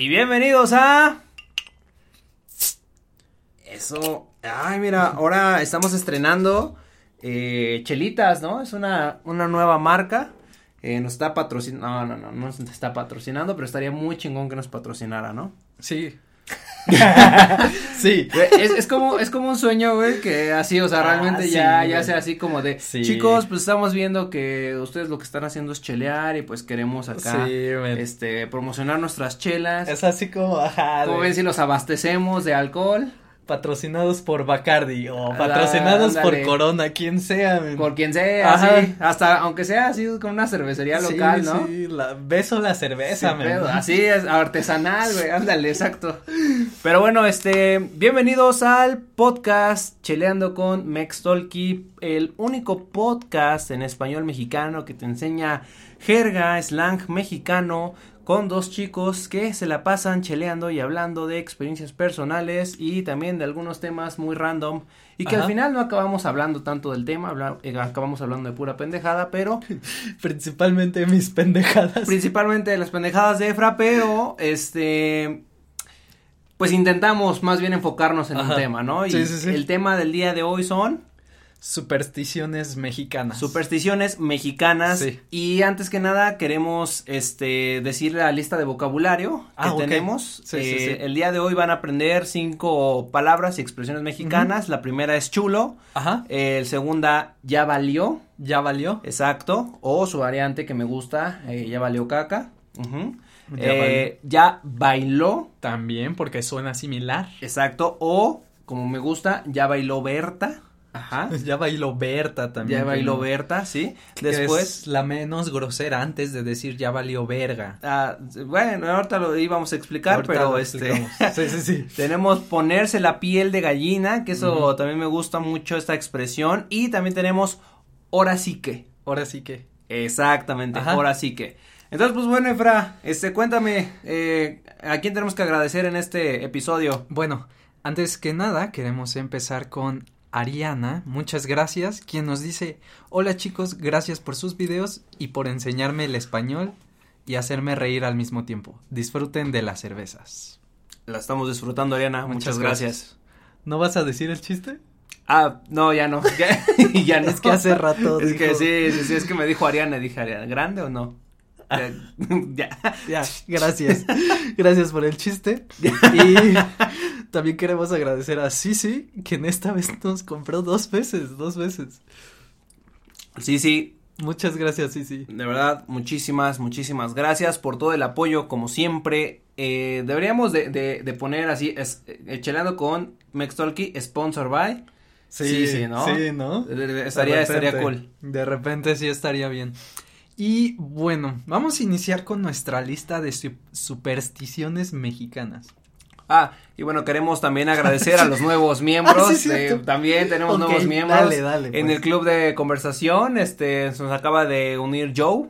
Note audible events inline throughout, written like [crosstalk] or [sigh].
Y bienvenidos a... Eso. Ay, mira, ahora estamos estrenando eh, Chelitas, ¿no? Es una, una nueva marca. Eh, nos está patrocinando. No, no, no, no nos está patrocinando, pero estaría muy chingón que nos patrocinara, ¿no? Sí. [laughs] sí. Es, es como, es como un sueño, güey, que así, o sea, Ah, realmente sí, ya, ya sea así como de, Sí. chicos, pues estamos viendo que ustedes lo que están haciendo es chelear y pues queremos acá, Sí, este, promocionar nuestras chelas. Es así como, ajá, Como ven si los abastecemos de alcohol? Patrocinados por Bacardi o patrocinados por Corona, quien sea, men. Por quien sea, Ajá. hasta, aunque sea así con una cervecería Sí, local, ¿no? Sí, la, beso la cerveza, pedo, Así es, artesanal, güey, ándale, exacto. [laughs] Pero bueno, este, bienvenidos al podcast Cheleando con Mextolki, el único podcast en español mexicano que te enseña jerga, slang mexicano, con dos chicos que se la pasan cheleando y hablando de experiencias personales y también de algunos temas muy random y que Ajá. al final no acabamos hablando tanto del tema, habla- eh, acabamos hablando de pura pendejada, pero [laughs] Principalmente mis pendejadas. principalmente de las pendejadas de Efra, pero este pues intentamos más bien enfocarnos en un Ajá. tema, ¿no? Y Sí, sí, sí. el tema del día de hoy son Supersticiones mexicanas. supersticiones mexicanas Sí. y antes que nada queremos este decir la lista de vocabulario que Ah, ok. tenemos. Sí, Eh, sí. El día de hoy van a aprender cinco palabras y expresiones mexicanas. La primera es chulo, Ajá, el segunda ya valió, ya valió. Exacto. O su variante que me gusta, eh, ya valió caca. Ya Eh, ya bailó. También porque suena similar. Exacto. O, como me gusta, ya bailó Berta. Ajá. [laughs] Ya bailó Berta también. Ya bailó Berta, sí. Después. es la menos grosera antes de decir ya valió verga. ah, bueno, ahorita lo íbamos a explicar, Ahorita pero este. [laughs] Sí, sí, sí. Tenemos ponerse la piel de gallina, que eso también me gusta mucho esta expresión. Y también tenemos ahora sí que. Ahora sí que. Exactamente, Ajá. ahora sí que. Entonces, pues bueno, Efra, este, cuéntame, eh, ¿a quién tenemos que agradecer en este episodio? Bueno, antes que nada queremos empezar con Ariana, muchas gracias, quien nos dice, hola chicos, gracias por sus videos y por enseñarme el español y hacerme reír al mismo tiempo. Disfruten de las cervezas. La estamos disfrutando, Ariana, muchas, Muchas gracias. ¿No vas a decir el chiste? Ah, no, ya no, [laughs] ya, [laughs] ya no. Es que hace rato Es que sí, sí, sí, es que me dijo Ariana, dije, Ariana, ¿grande o no? [laughs] Ya, ya. Ya, [laughs] gracias. gracias por el chiste. Y también queremos agradecer a Sisi, quien esta vez nos compró dos veces, dos veces. Sí, sí, Muchas gracias, Sisi. De verdad, muchísimas, muchísimas gracias por todo el apoyo, como siempre. Eh, deberíamos de, de, de poner así, es, eh, chelando con Mextalky, sponsor by. Sí, sí, ¿no? Sí, ¿no? Estaría, estaría repente, cool. De repente sí estaría bien. Y bueno, vamos a iniciar con nuestra lista de su- supersticiones mexicanas. Ah, y bueno, queremos también agradecer a los [laughs] nuevos miembros. Ah, sí, de- cierto. también tenemos nuevos miembros. dale, dale, En pues. el club de conversación, este, se nos acaba de unir Joe.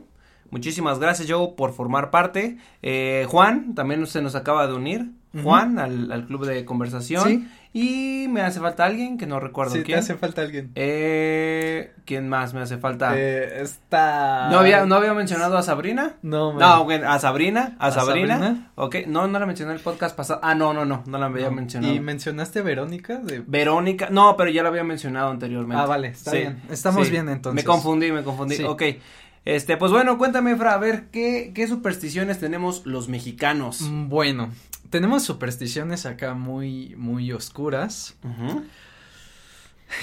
Muchísimas gracias, Joe, por formar parte. Eh, Juan, también se nos acaba de unir. Juan, al, al club de conversación. Sí. Y me hace falta alguien que no recuerdo Sí, quién. hace falta alguien. Eh, ¿quién más me hace falta? Eh, está... ¿No había, no había mencionado a Sabrina? No, man. No, bueno, a Sabrina, a, ¿A Sabrina. Sabrina? Ok, no, no la mencioné en el podcast pasado. Ah, no, no, no, no la había No. mencionado. ¿Y mencionaste Verónica? De... Verónica, no, pero ya la había mencionado anteriormente. Ah, vale, está Sí, bien. Estamos sí. bien entonces. Me confundí, me confundí. Ok. Este, pues bueno, cuéntame, Fra, a ver, ¿qué, qué supersticiones tenemos los mexicanos? Mm, Bueno, tenemos supersticiones acá muy, muy oscuras. Ujú.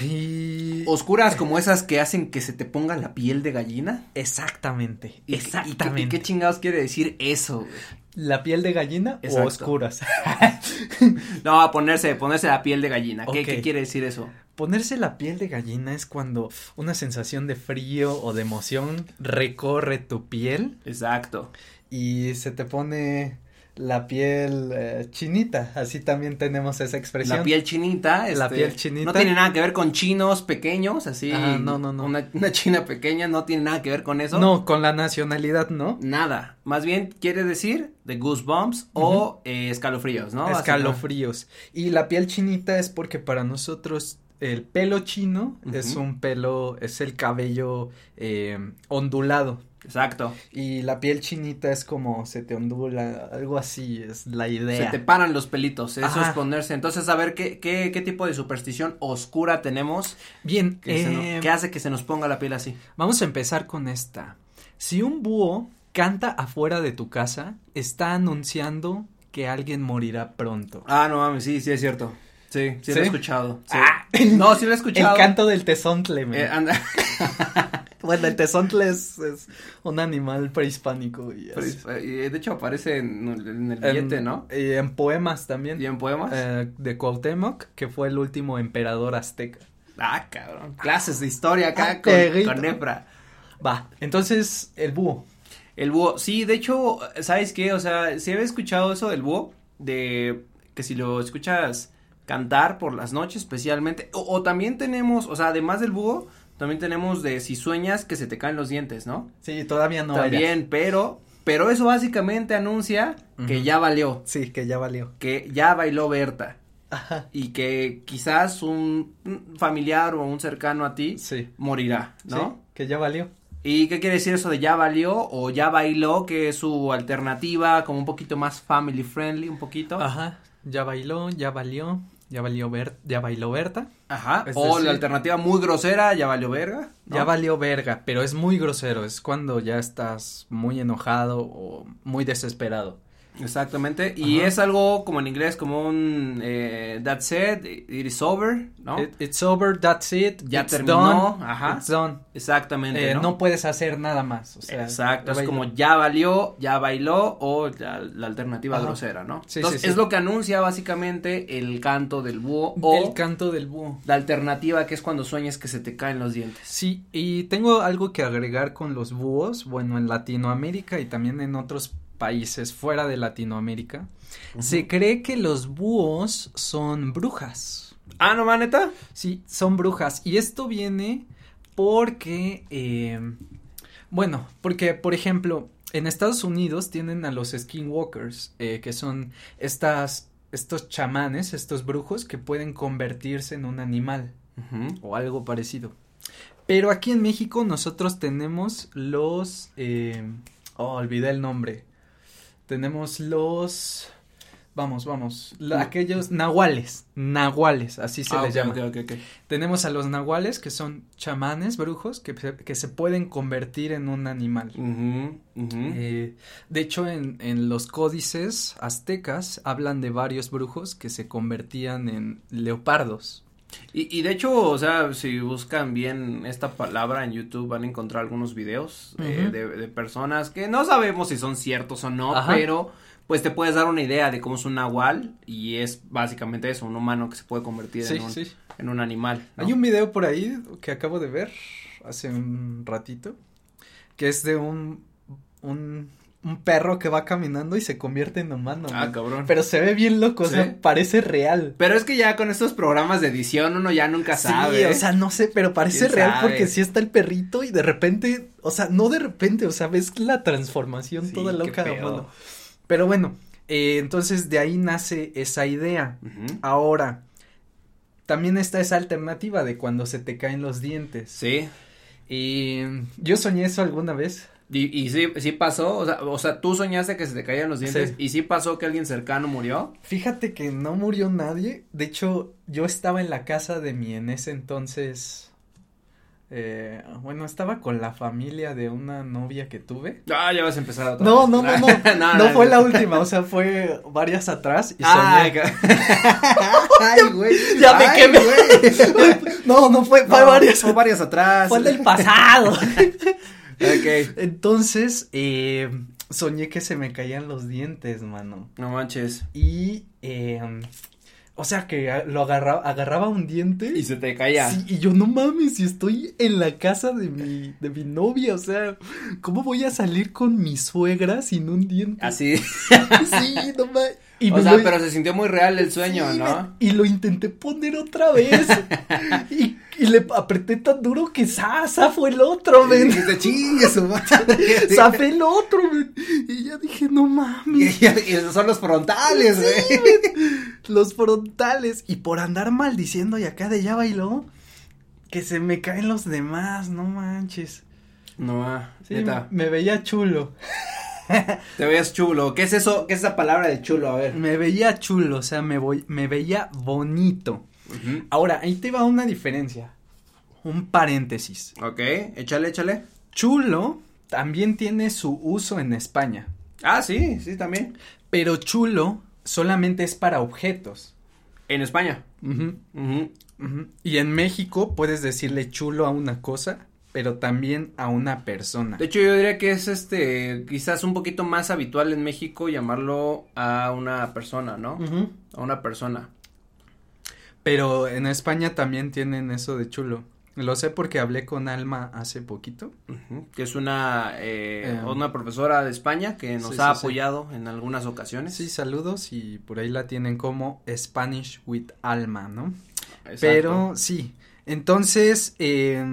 Y... Oscuras como esas que hacen que se te ponga la piel de gallina. Exactamente, ¿Y- y qué- exactamente. ¿Y qué chingados quiere decir eso? güey? ¿La piel de gallina Exacto. o oscuras? [laughs] No, ponerse, ponerse la piel de gallina. ¿Qué, Ok. qué quiere decir eso? Ponerse la piel de gallina es cuando una sensación de frío o de emoción recorre tu piel Exacto. y se te pone la piel eh, chinita. Así también tenemos esa expresión. La piel chinita. La este, piel chinita. No tiene nada que ver con chinos pequeños, así. Ah, no, no, no. Una, una china pequeña no tiene nada que ver con eso. No, con la nacionalidad, ¿no? Nada. Más bien quiere decir de goosebumps o eh, escalofríos, ¿no? Escalofríos. Y la piel chinita es porque para nosotros el pelo chino es un pelo, es el cabello eh, ondulado. Exacto. Y la piel chinita es como se te ondula, algo así es la idea. Se te paran los pelitos, eso Ajá. es ponerse. Entonces, a ver, ¿qué, qué, qué tipo de superstición oscura tenemos Bien, que, se no- eh, que hace que se nos ponga la piel así? vamos a empezar con esta. Si un búho canta afuera de tu casa, está anunciando que alguien morirá pronto. Ah, no mames, sí, sí es cierto. Sí, sí, lo he escuchado. sí. Ah. No, sí lo he El escuchado. canto del tezontle, men. Eh, anda. [laughs] Bueno, el tezontle es, es un animal prehispánico. Y es- eh, de hecho, aparece en, en el billete, en, ¿no? Y en poemas también. Y en poemas. eh, de Cuauhtémoc, que fue el último emperador azteca. Ah, cabrón. Clases de historia acá Ah, con, con. Va, entonces, el búho. El búho, sí, de hecho, ¿sabes qué? O sea, si había escuchado eso del búho, de que si lo escuchas cantar por las noches especialmente, o, o también tenemos, o sea, además del búho, también tenemos de si sueñas que se te caen los dientes, ¿no? Sí, todavía no también, pero, pero eso básicamente anuncia que ya valió, Sí, que ya valió. que ya bailó Berta. Ajá. Y que quizás un un familiar o un cercano a ti Sí. morirá, ¿no? Sí, que ya valió. ¿Y qué quiere decir eso de ya valió o ya bailó, que es su alternativa, como un poquito más family friendly, un poquito? Ajá. Ya bailó, ya valió, ya valió Ber ya bailó Berta. Ajá. Es o decir- la alternativa muy grosera, ya valió verga. ¿no? Ya valió verga, pero es muy grosero, es cuando ya estás muy enojado o muy desesperado. Exactamente. Y Ajá. es algo como en inglés, como un eh, that's it, it is over, ¿no? It- it's over, that's it, Ya it's terminó, done, ajá. it's done. Exactamente. Eh, ¿no? ¿no? puedes hacer nada más, o sea. Exacto, es como ya valió, ya bailó o la, la alternativa Ajá. grosera, ¿no? Sí, Entonces, sí, sí. es lo que anuncia básicamente el canto del búho o El canto del búho. la alternativa que es cuando sueñas que se te caen los dientes. Sí, y tengo algo que agregar con los búhos, bueno, en Latinoamérica y también en otros países fuera de Latinoamérica. Se cree que los búhos son brujas. Ah, no, maneta. Sí, son brujas. Y esto viene porque, eh, bueno, porque, por ejemplo, en Estados Unidos tienen a los skinwalkers, eh, que son estas, estos chamanes, estos brujos que pueden convertirse en un animal o algo parecido. Pero aquí en México nosotros tenemos los, eh, oh, olvidé el nombre. Tenemos los, vamos, vamos, la- aquellos nahuales, nahuales, así se Ah, les ok, llama. Tenemos a los nahuales que son chamanes, brujos, que, se- que se pueden convertir en un animal. Eh, de hecho, en, en los códices aztecas hablan de varios brujos que se convertían en leopardos. Y, y de hecho, o sea, si buscan bien esta palabra en YouTube van a encontrar algunos videos eh, de, de personas que no sabemos si son ciertos o no, Ajá. pero pues te puedes dar una idea de cómo es un nahual y es básicamente eso, un humano que se puede convertir Sí, en, un, sí. en un animal. ¿no? Hay un video por ahí que acabo de ver hace un ratito, que es de un, un, un perro que va caminando y se convierte en humano. Ah, man. cabrón. Pero se ve bien loco, o sea, parece real. Pero es que ya con estos programas de edición uno ya nunca sabe. Sí, o sea, no sé, pero parece ¿Quién real sabe? porque sí está el perrito y de repente, o sea, no de repente, o sea, ves la transformación Sí, toda loca, pedo. mano. Pero bueno, eh, entonces de ahí nace esa idea. Ahora, también está esa alternativa de cuando se te caen los dientes. Sí. Y yo soñé eso alguna vez. Y, y sí, sí pasó, o sea, o sea, tú soñaste que se te caían los dientes Sí. y sí pasó que alguien cercano murió. Fíjate que no murió nadie. De hecho, yo estaba en la casa de mi en ese entonces. eh, bueno, estaba con la familia de una novia que tuve. Ah, ya vas a empezar otra No, vez. no, no, no, [laughs] no, fue la última, o sea, fue varias atrás y Ay, soñé. [laughs] Ay, güey. Ya me quemé. güey. No, no fue, fue No, varias. Fue varias atrás. Fue del pasado. [laughs] Ok. Entonces, eh, soñé que se me caían los dientes, mano. No manches. Y, eh, o sea, que lo agarraba, agarraba un diente. Y se te caía. Sí, y yo no mames, si estoy en la casa de mi, de mi novia, o sea, ¿cómo voy a salir con mi suegra sin un diente? Así. [laughs] Sí, no mames. Y o me sea, lo- pero se sintió muy real el sueño, Sí, ¿no? me- y lo intenté poner otra vez. [laughs] y, y le apreté tan duro que ¡za! ¡Zafó el otro, men! dijiste, chingue su madre. [laughs] ¡Zafé el otro, men! Y ya dije, no mames. y esos son los frontales, güey. [laughs] Los frontales. Y por andar maldiciendo y acá de ya bailó, que se me caen los demás, no manches. No, ah, Sí, neta. me veía chulo. Te veías chulo. ¿Qué es eso? ¿Qué es esa palabra de chulo? A ver. Me veía chulo, o sea, me voy, me veía bonito. Ahora, ahí te va una diferencia. Un paréntesis. Ok, échale, échale. Chulo también tiene su uso en España, Ah, sí, sí, también. pero chulo solamente es para objetos. En España. Y en México puedes decirle chulo a una cosa, pero también a una persona. De hecho, yo diría que es este, quizás un poquito más habitual en México llamarlo a una persona, ¿no? A una persona. Pero en España también tienen eso de chulo. Lo sé porque hablé con Alma hace poquito. Que es una, eh, Eh, una profesora de España que nos sí, ha sí, sí. apoyado en algunas ocasiones. Sí, saludos y por ahí la tienen como Spanish with Alma, ¿no? Exacto. Pero sí, entonces, eh,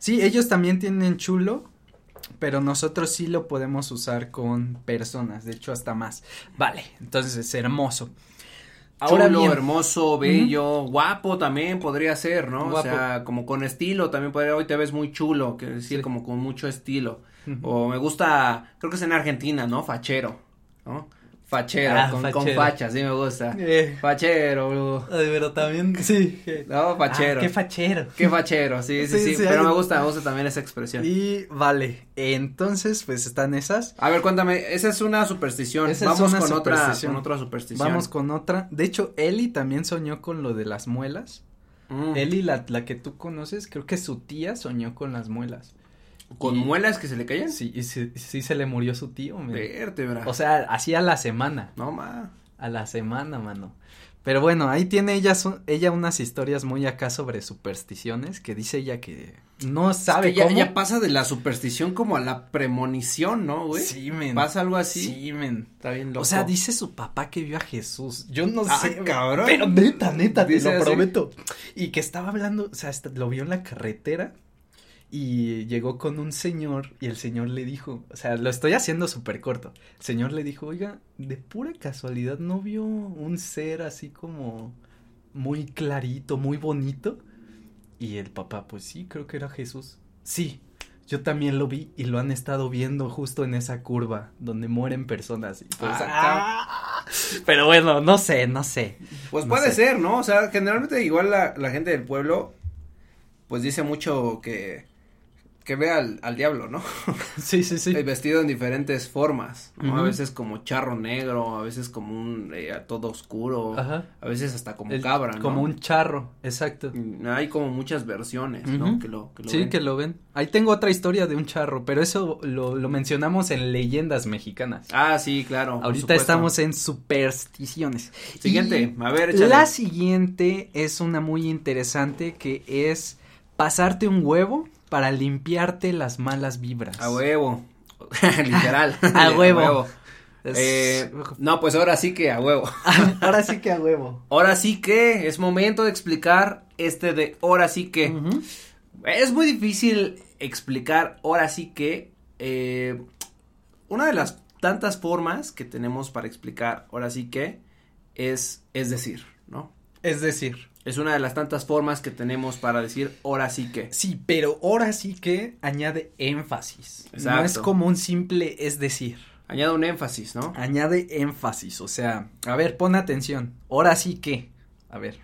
sí, ellos también tienen chulo, pero nosotros sí lo podemos usar con personas, de hecho hasta más. Vale, entonces hermoso. Ahora Chulo, bien, hermoso, bello, guapo también podría ser, ¿no? Guapo. O sea, como con estilo también podría, hoy te ves muy chulo, quiero decir, Sí. como con mucho estilo. O me gusta, creo que es en Argentina, ¿no? Fachero, ¿no? Fachero, Ah, con, con fachero. facha, sí me gusta. Eh, Fachero, ay, pero también, sí. No, fachero. Ah, qué fachero. Qué fachero, sí, sí, Sí, sí, sí, pero hay- me gusta, me gusta también esa expresión. Y vale, entonces pues están esas. A ver, cuéntame, esa es una superstición. Esa es Vamos una con otra, superstición. con otra superstición. Vamos con otra. De hecho, Eli también soñó con lo de las muelas. Mm. Eli, la, la que tú conoces, creo que su tía soñó con las muelas. ¿Con y- muelas que se le caían? Sí, y sí, sí se le murió su tío. Vértebra. O sea, así a la semana. no ma. A la semana, mano. Pero bueno, ahí tiene ella, su- ella unas historias muy acá sobre supersticiones que dice ella que no sabe Es que cómo. ya pasa de la superstición como a la premonición, ¿no, güey? Sí, men. Pasa algo así. Sí, men. Está bien loco. O sea, dice su papá que vio a Jesús. Yo no Ah, sé, cabrón. Pero neta, neta, te Dice lo así. prometo. Y que estaba hablando, o sea, hasta lo vio en la carretera y llegó con un señor y el señor le dijo, o sea, lo estoy haciendo súper corto. El señor le dijo, oiga, de pura casualidad, ¿no vio un ser así como muy clarito, muy bonito? Y el papá, pues sí, creo que era Jesús. Sí, yo también lo vi y lo han estado viendo justo en esa curva donde mueren personas. Y pues, Ah, ah, pero bueno, no sé, no sé. Pues no puede sé. ser, ¿no? O sea, generalmente igual la, la gente del pueblo, pues dice mucho que, que ve al, al diablo, ¿no? [laughs] Sí, sí, sí. [laughs] Vestido en diferentes formas, ¿no? A veces como charro negro, a veces como un eh, todo oscuro, Ajá. a veces hasta como El- cabra, ¿no? Como un charro, exacto. Hay como muchas versiones, ¿no? Que lo, que lo sí, ven. que lo ven. Ahí tengo otra historia de un charro, pero eso lo, lo mencionamos en leyendas mexicanas. Ah, sí, claro. Ahorita estamos en supersticiones. Siguiente, Y a ver, échale. La siguiente es una muy interesante que es pasarte un huevo para limpiarte las malas vibras. A huevo. [laughs] Literal. A huevo. Es- Eh, no, pues ahora sí que a huevo. [laughs] Ahora sí que a huevo. Ahora sí que es momento de explicar este de ahora sí que. Es muy difícil explicar ahora sí que. eh, una de las tantas formas que tenemos para explicar ahora sí que es, es decir, ¿no? Es decir, Es una de las tantas formas que tenemos para decir ahora sí que. sí, pero ahora sí que añade énfasis. No es como un simple es decir. Añade un énfasis, ¿no? Añade énfasis, o sea, a ver, pon atención. Ahora sí que, a ver.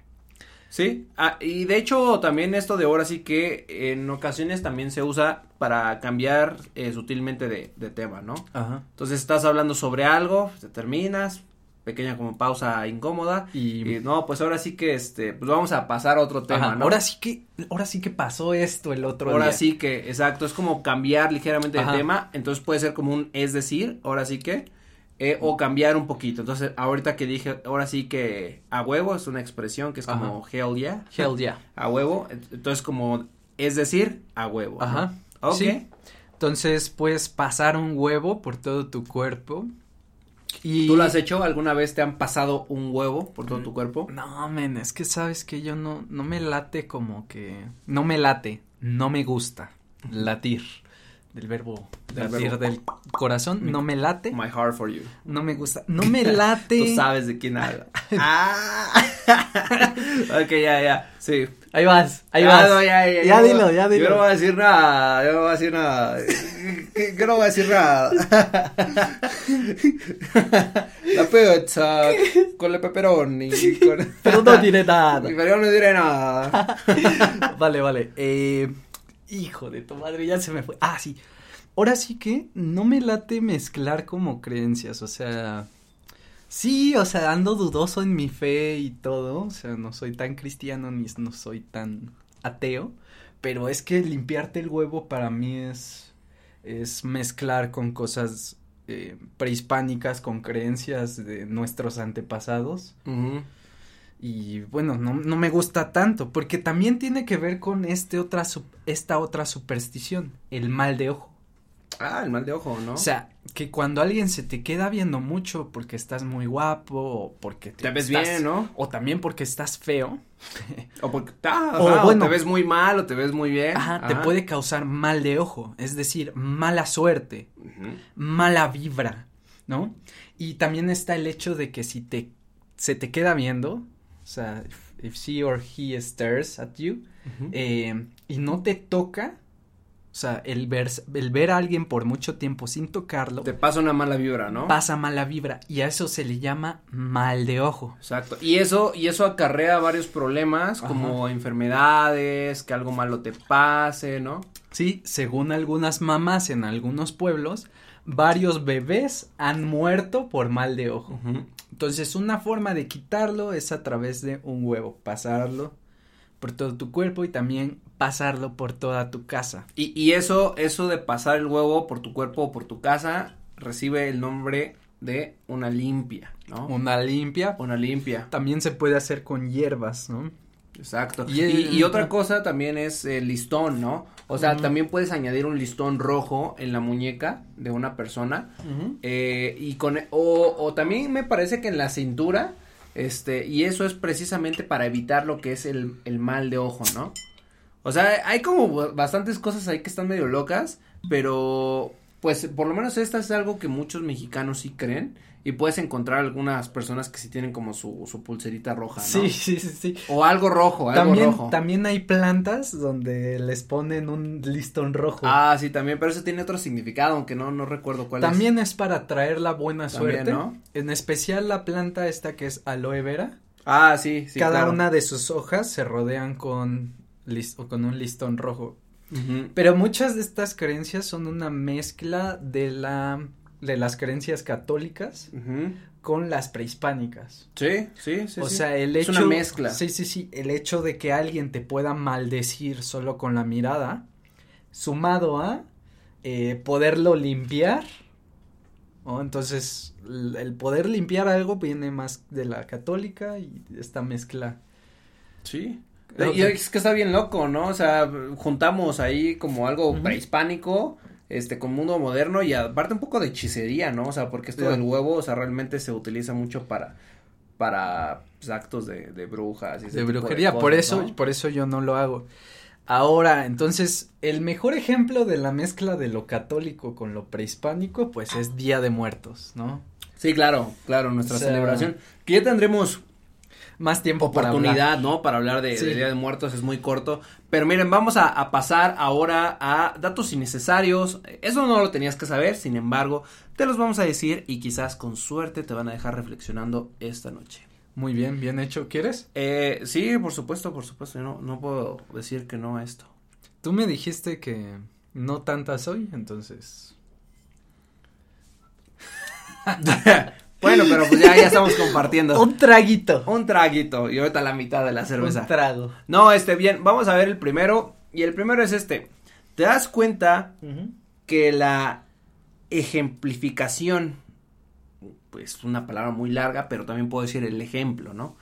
Sí, ah, y de hecho también esto de ahora sí que en ocasiones también se usa para cambiar eh, sutilmente de, de tema, ¿no? Ajá. Entonces estás hablando sobre algo, te terminas, pequeña como pausa incómoda Y, y no, pues ahora sí que este, pues vamos a pasar a otro tema, Ajá, ¿no? ahora sí que, ahora sí que pasó esto el otro Ahora día. sí que, exacto, es como cambiar ligeramente Ajá. de tema, entonces puede ser como un es decir, ahora sí que, eh, o cambiar un poquito, entonces ahorita que dije, ahora sí que a huevo es una expresión que es como hell yeah, Hell yeah. [laughs] a huevo, ent- entonces como es decir, a huevo. ¿no? Ajá. Ok. Sí. Entonces, puedes pasar un huevo por todo tu cuerpo. Y... ¿Tú lo has hecho? ¿Alguna vez te han pasado un huevo por todo tu cuerpo? No, men, es que sabes que yo no, no me late como que, no me late, no me gusta latir, del verbo Del latir verbo. del corazón, no me late, My heart for you. no me gusta, no me late. [laughs] Tú sabes de quién habla. [laughs] ah. [laughs] ok, ya, ya, sí. Ahí vas, ahí Ya, vas. no, ya, ya, Ya yo dilo, ya dilo. Yo no voy a decir nada, yo no voy a decir nada. ¿Qué, qué no voy a decir nada? La pizza con el pepperoni. Con... Pero no diré nada. Pero no diré nada. vale, vale. Eh, hijo de tu madre, ya se me fue. Ah, sí. Ahora sí que no me late mezclar como creencias, o sea. Sí, o sea, ando dudoso en mi fe y todo, o sea, no soy tan cristiano ni no soy tan ateo, pero es que limpiarte el huevo para mí es, es mezclar con cosas eh, prehispánicas, con creencias de nuestros antepasados. Y bueno, no, no me gusta tanto, porque también tiene que ver con este otra, esta otra superstición, el mal de ojo. Ah, el mal de ojo, ¿no? O sea, que cuando alguien se te queda viendo mucho porque estás muy guapo o porque te ves estás- bien, ¿no? O también porque estás feo, [laughs] O porque ah, O o te ves muy mal o te ves muy bien. ajá, te puede causar mal de ojo, es decir, mala suerte, mala vibra, ¿no? Y también está el hecho de que si te se te queda viendo, o sea, if, if she or he stares at you, eh, y no te toca, o sea, el ver, el ver a alguien por mucho tiempo sin tocarlo, Te pasa una mala vibra, ¿no? pasa mala vibra y a eso se le llama mal de ojo. Exacto. Y eso, y eso acarrea varios problemas como enfermedades, que algo malo te pase, ¿no? Sí, según algunas mamás en algunos pueblos, varios bebés han muerto por mal de ojo. Entonces, una forma de quitarlo es a través de un huevo, pasarlo por todo tu cuerpo y también pasarlo por toda tu casa. Y, y eso, eso de pasar el huevo por tu cuerpo o por tu casa, recibe el nombre de una limpia, ¿no? Una limpia. Una limpia. También se puede hacer con hierbas, ¿no? Exacto. Y Y, el- y otra cosa también es el listón, ¿no? O sea, también puedes añadir un listón rojo en la muñeca de una persona. Eh, y con, o, o también me parece que en la cintura, este, y eso es precisamente para evitar lo que es el, el mal de ojo, ¿no? O sea, hay como bastantes cosas ahí que están medio locas, pero pues por lo menos esta es algo que muchos mexicanos sí creen y puedes encontrar algunas personas que sí tienen como su, su pulserita roja, ¿no? Sí, [laughs] sí, sí, sí. O algo rojo, algo También, rojo. también hay plantas donde les ponen un listón rojo. Ah, sí, también, pero eso tiene otro significado, aunque no, no recuerdo cuál es. También es para traer la buena También, suerte. ¿no? En especial la planta esta que es aloe vera. Ah, sí, sí, Cada claro. una de sus hojas se rodean con, con un listón rojo. Pero muchas de estas creencias son una mezcla de la de las creencias católicas con las prehispánicas. Sí, sí, sí. o sí. sea, el Es hecho una mezcla. Sí, sí, sí, el hecho de que alguien te pueda maldecir solo con la mirada, sumado a eh, poderlo limpiar. ¿no? Entonces, el, el poder limpiar algo viene más de la católica y esta mezcla. Sí. Y es que está bien loco, ¿no? O sea, juntamos ahí como algo prehispánico, este, con mundo moderno y aparte un poco de hechicería, ¿no? O sea, porque esto Ya. del huevo, o sea, realmente se utiliza mucho para, para pues, actos de, de brujas y ese de tipo brujería, por cosas, eso, ¿no? por eso yo no lo hago. Ahora, entonces, el mejor ejemplo de la mezcla de lo católico con lo prehispánico, pues es Día de Muertos, ¿no? Sí, claro, claro, nuestra O sea, celebración. Que ya tendremos Más tiempo para hablar. oportunidad, ¿no? Para hablar de, Sí. de Día de Muertos es muy corto. Pero miren, vamos a, a pasar ahora a datos innecesarios. Eso no lo tenías que saber, sin embargo, te los vamos a decir y quizás con suerte te van a dejar reflexionando esta noche. Muy bien, bien hecho. ¿Quieres? Eh, sí, por supuesto, por supuesto. yo No, no puedo decir que no a esto. Tú me dijiste que no tanta soy, entonces. [laughs] bueno, pero pues ya, ya estamos compartiendo. [laughs] Un traguito. Un traguito y ahorita la mitad de la cerveza. Un trago. No, este, bien, vamos a ver el primero. Y el primero es este. ¿Te das cuenta que la ejemplificación, pues una palabra muy larga, pero también puedo decir el ejemplo, ¿no?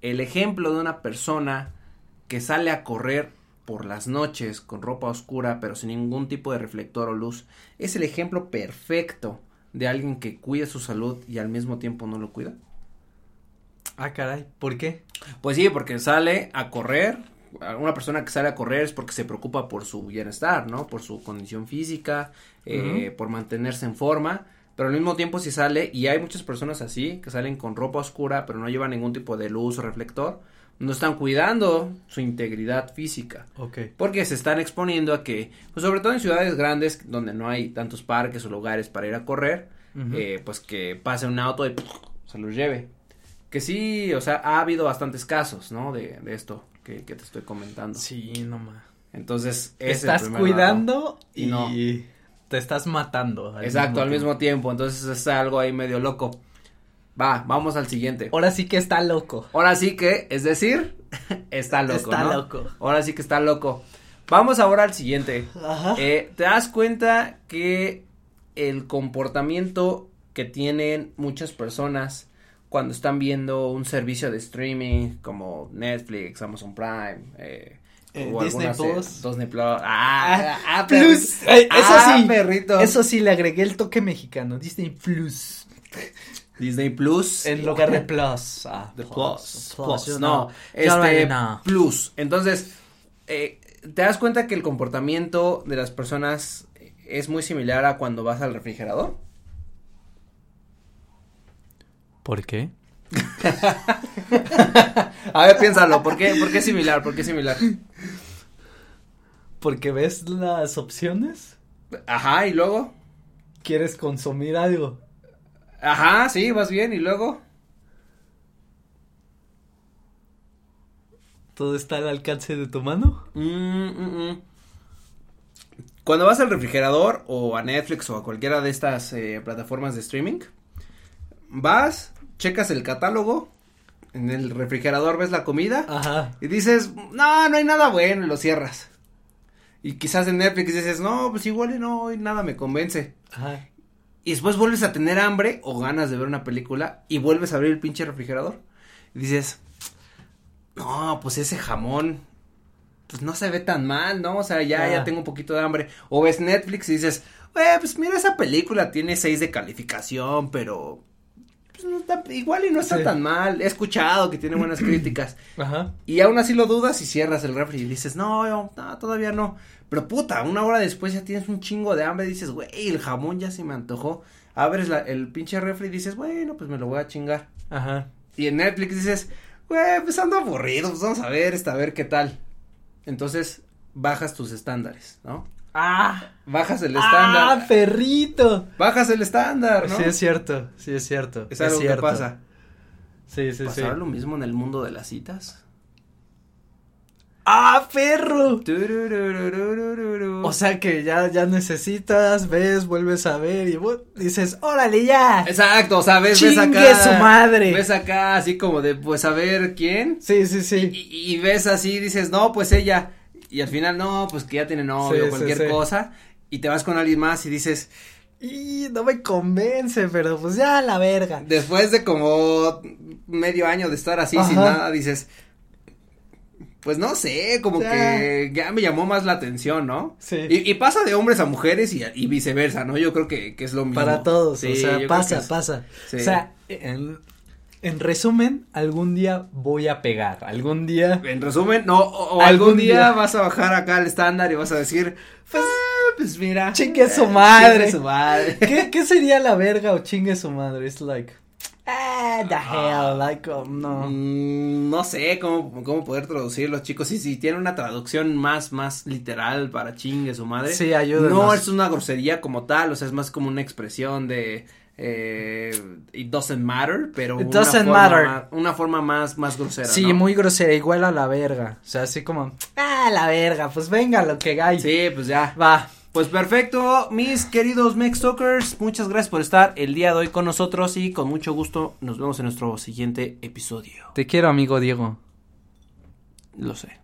El ejemplo de una persona que sale a correr por las noches con ropa oscura, pero sin ningún tipo de reflector o luz, es el ejemplo perfecto de alguien que cuida su salud y al mismo tiempo no lo cuida. Ah, caray. ¿Por qué? Pues sí, porque sale a correr. Una persona que sale a correr es porque se preocupa por su bienestar, ¿no? Por su condición física, eh, por mantenerse en forma. pero al mismo tiempo si sale, y hay muchas personas así, que salen con ropa oscura, pero no llevan ningún tipo de luz o reflector, no están cuidando su integridad física. Ok. Porque se están exponiendo a que, pues sobre todo en ciudades grandes donde no hay tantos parques o lugares para ir a correr, eh, pues que pase un auto y se los lleve. Que sí, o sea, ha habido bastantes casos, ¿no? De, de esto que, que te estoy comentando. Sí, no más. Entonces, Te es estás cuidando Y y, no. te estás matando. Exacto, al mismo tiempo. Entonces es algo ahí medio loco. Va, vamos al siguiente. Ahora sí que está loco. Ahora sí que, es decir, [laughs] está loco. Está ¿no? loco. Ahora sí que está loco. Vamos ahora al siguiente. Ajá. Eh, ¿Te das cuenta que el comportamiento que tienen muchas personas cuando están viendo un servicio de streaming como Netflix, Amazon Prime, eh, Eh, o Disney algunas, eh, Plus. Disney Plus. Ah, ah, Plus. perrito. Eh, eso Ah, sí. perrito. Eso sí, le agregué el toque mexicano. Disney Plus. Disney Plus. En lugar de Plus. Ah, [laughs] The Plus. Plus, no, este, no. Plus. Entonces, eh, te das cuenta que el comportamiento de las personas es muy similar a cuando vas al refrigerador. ¿Por qué? [laughs] A ver, piénsalo, ¿por qué, por qué es similar? ¿Por qué es similar? Porque ves las opciones. Ajá, y luego. Quieres consumir algo. Ajá, sí, vas bien, y luego. Todo está al alcance de tu mano. Mm, mm, mm. Cuando vas al refrigerador o a Netflix o a cualquiera de estas eh, plataformas de streaming, vas, checas el catálogo, en el refrigerador ves la comida Ajá. y dices, no, no hay nada bueno y lo cierras. Y quizás en Netflix dices, no, pues igual y no, y nada me convence. Ajá. Y después vuelves a tener hambre o ganas de ver una película y vuelves a abrir el pinche refrigerador. Y dices, no, pues ese jamón, pues no se ve tan mal, ¿no? O sea, ya, Ah. ya tengo un poquito de hambre. O ves Netflix y dices, eh, pues mira, esa película tiene seis de calificación, pero pues no está, igual y no está Sí. tan mal. He escuchado que tiene buenas [clears throat] críticas. Ajá. Y aún así lo dudas y cierras el refri y dices, no, no, todavía no. Pero puta, una hora después ya tienes un chingo de hambre y dices, güey, el jamón ya se me antojó. Abres la, el pinche refri y dices, bueno, pues me lo voy a chingar. Ajá. Y en Netflix dices, güey, pues ando aburrido, pues vamos a ver esta, a ver qué tal. Entonces, bajas tus estándares, ¿no? Ah. Bajas el Ah, estándar. perrito. bajas el estándar, ¿no? Sí es cierto, sí es cierto. es algo cierto. que pasa. Sí, sí, sí. ¿Pasará lo mismo en el mundo de las citas? ¡Ah, perro! O sea que ya, ya necesitas, ves, vuelves a ver y vos dices, órale ya. Exacto, o sea, ves, ves acá. su madre. Ves acá así como de, pues, a ver quién. Sí, sí, sí. Y, y ves así, dices, no, pues ella. Y al final, no, pues que ya tiene novio Sí, o cualquier sí, sí. cosa. Y te vas con alguien más y dices, Y no me convence, pero pues ya la verga. después de como medio año de estar así sin nada, dices, pues no sé, como Ya. que ya me llamó más la atención, ¿no? Sí. Y, y pasa de hombres a mujeres y, y viceversa, ¿no? Yo creo que, que es lo mismo. Para todos, Sí, o sea, creo pasa, que es- pasa. sí. O sea, en, en resumen, algún día voy a pegar, algún día. En resumen, no, o, o Algún algún día, día. vas a bajar acá al estándar y vas a decir, pues, pues mira. Chingue su eh, madre. chingue su madre. [laughs] ¿Qué, ¿Qué sería la verga o chingue su madre? Es like, ah, the hell, like, oh, no. Mm, no sé cómo, cómo poder traducirlo, chicos. Si, si tiene una traducción más, más literal para chingue su madre. Sí, ayúdenos. No es una grosería como tal, o sea, es más como una expresión de, eh, it doesn't matter, pero It una forma matter. más- una forma más, más grosera, Sí, ¿no? muy grosera, igual a la verga. O sea, así como, ah, la verga, pues venga lo que hay. Sí, pues ya. Va. Pues perfecto, mis queridos Mextalkers, muchas gracias por estar el día de hoy con nosotros y con mucho gusto nos vemos en nuestro siguiente episodio. Te quiero, amigo Diego. Lo sé.